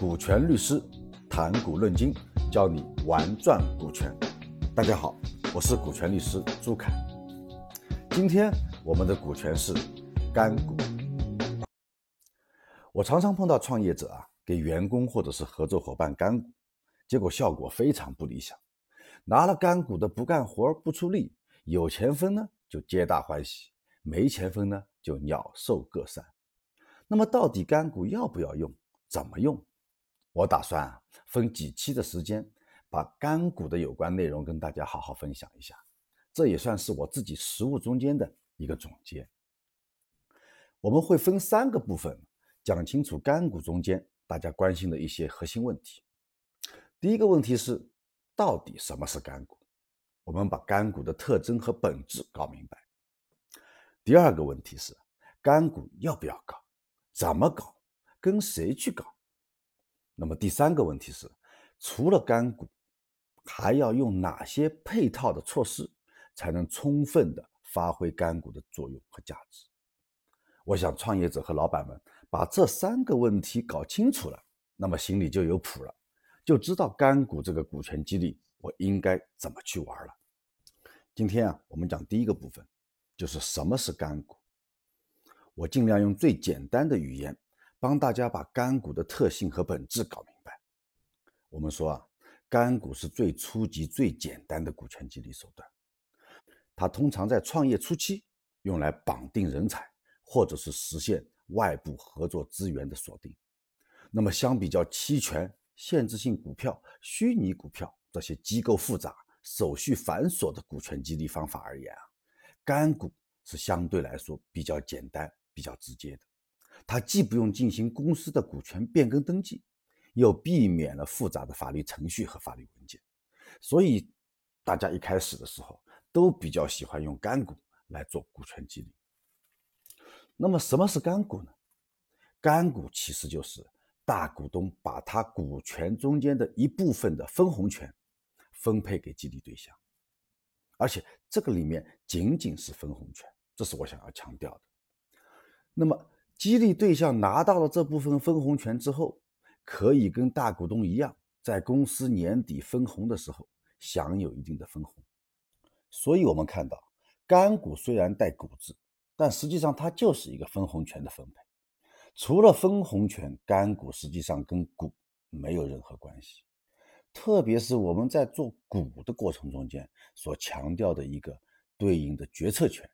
股权律师谈股论金，教你玩转股权。大家好，我是股权律师朱凯。今天我们的股权是干股。我常常碰到创业者啊，给员工或者是合作伙伴干股，结果效果非常不理想。拿了干股的不干活不出力，有钱分呢就皆大欢喜，没钱分呢就鸟兽各散。那么到底干股要不要用？怎么用？我打算分几期的时间，把干股的有关内容跟大家好好分享一下。这也算是我自己实务中间的一个总结。我们会分三个部分讲清楚干股中间大家关心的一些核心问题。第一个问题是，到底什么是干股？我们把干股的特征和本质搞明白。第二个问题是，干股要不要搞？怎么搞？跟谁去搞？那么第三个问题是，除了干股，还要用哪些配套的措施，才能充分的发挥干股的作用和价值？我想创业者和老板们把这三个问题搞清楚了，那么心里就有谱了，就知道干股这个股权激励我应该怎么去玩了。今天啊，我们讲第一个部分，就是什么是干股。我尽量用最简单的语言，帮大家把干股的特性和本质搞明白。我们说啊，干股是最初级、最简单的股权激励手段，它通常在创业初期用来绑定人才，或者是实现外部合作资源的锁定。那么，相比较期权、限制性股票、虚拟股票这些机构复杂、手续繁琐的股权激励方法而言啊，干股是相对来说比较简单。比较直接的，它既不用进行公司的股权变更登记，又避免了复杂的法律程序和法律文件，所以大家一开始的时候都比较喜欢用干股来做股权激励。那么什么是干股呢？干股其实就是大股东把他股权中间的一部分的分红权分配给激励对象，而且这个里面仅仅是分红权，这是我想要强调的。那么，激励对象拿到了这部分分红权之后，可以跟大股东一样，在公司年底分红的时候享有一定的分红。所以，我们看到干股虽然带股字，但实际上它就是一个分红权的分配。除了分红权，干股实际上跟股没有任何关系。特别是我们在做股的过程中间所强调的一个对应的决策权，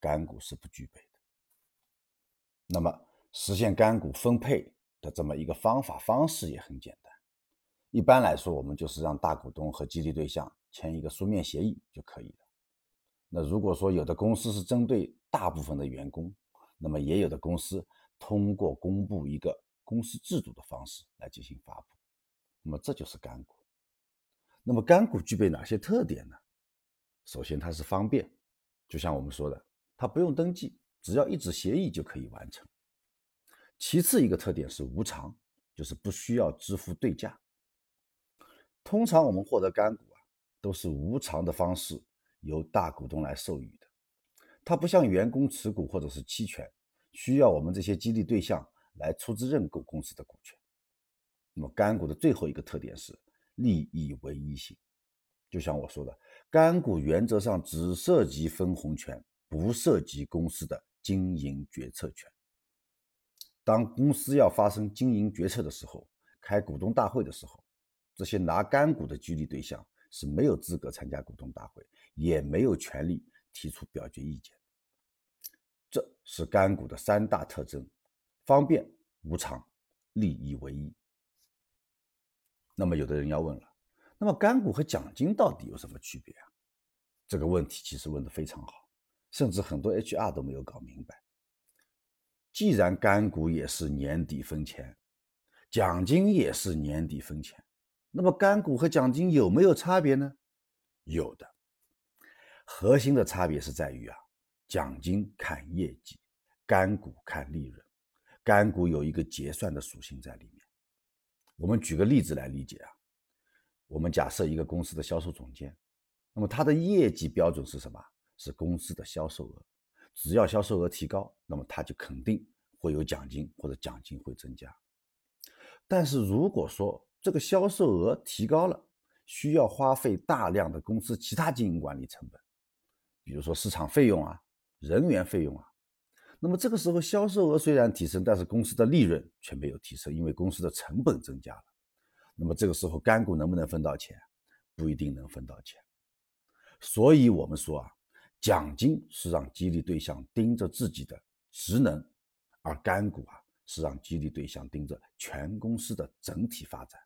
干股是不具备。那么，实现干股分配的这么一个方法方式也很简单。一般来说，我们就是让大股东和激励对象签一个书面协议就可以了。那如果说有的公司是针对大部分的员工，那么也有的公司通过公布一个公司制度的方式来进行发布。那么这就是干股。那么干股具备哪些特点呢？首先，它是方便，就像我们说的，它不用登记。只要一纸协议就可以完成。其次一个特点是无偿，就是不需要支付对价。通常我们获得干股啊，都是无偿的方式由大股东来授予的。它不像员工持股或者是期权，需要我们这些激励对象来出资认购公司的股权。那么干股的最后一个特点是利益唯一性，就像我说的，干股原则上只涉及分红权，不涉及公司的。经营决策权。当公司要发生经营决策的时候，开股东大会的时候，这些拿干股的激励对象是没有资格参加股东大会，也没有权利提出表决意见。这是干股的三大特征：方便、无偿、利益唯一。那么，有的人要问了，那么干股和奖金到底有什么区别啊？这个问题其实问得非常好。甚至很多 HR 都没有搞明白。既然干股也是年底分钱，奖金也是年底分钱，那么干股和奖金有没有差别呢？有的。核心的差别是在于啊，奖金看业绩，干股看利润。干股有一个结算的属性在里面。我们举个例子来理解啊，我们假设一个公司的销售总监，那么他的业绩标准是什么？是公司的销售额，只要销售额提高，那么他就肯定会有奖金或者奖金会增加。但是如果说这个销售额提高了，需要花费大量的公司其他经营管理成本，比如说市场费用啊、人员费用啊，那么这个时候销售额虽然提升，但是公司的利润却没有提升，因为公司的成本增加了。那么这个时候干股能不能分到钱？不一定能分到钱。所以我们说啊，奖金是让激励对象盯着自己的职能，而干股啊是让激励对象盯着全公司的整体发展。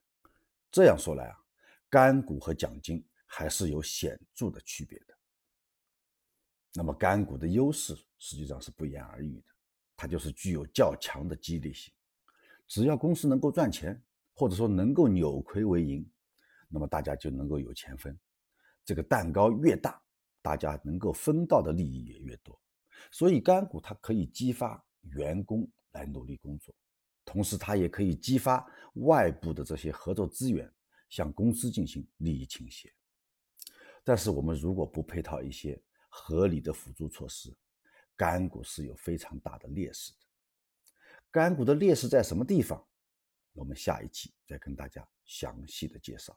这样说来啊。干股和奖金还是有显著的区别的。那么干股的优势实际上是不言而喻的，它就是具有较强的激励性。只要公司能够赚钱，或者说能够扭亏为盈，那么大家就能够有钱分。这个蛋糕越大，大家能够分到的利益也越多。所以干股它可以激发员工来努力工作，同时它也可以激发外部的这些合作资源。向公司进行利益倾斜，但是我们如果不配套一些合理的辅助措施，干股是有非常大的劣势的。干股的劣势在什么地方？我们下一期再跟大家详细的介绍。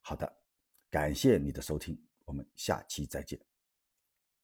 好的，感谢你的收听，我们下期再见。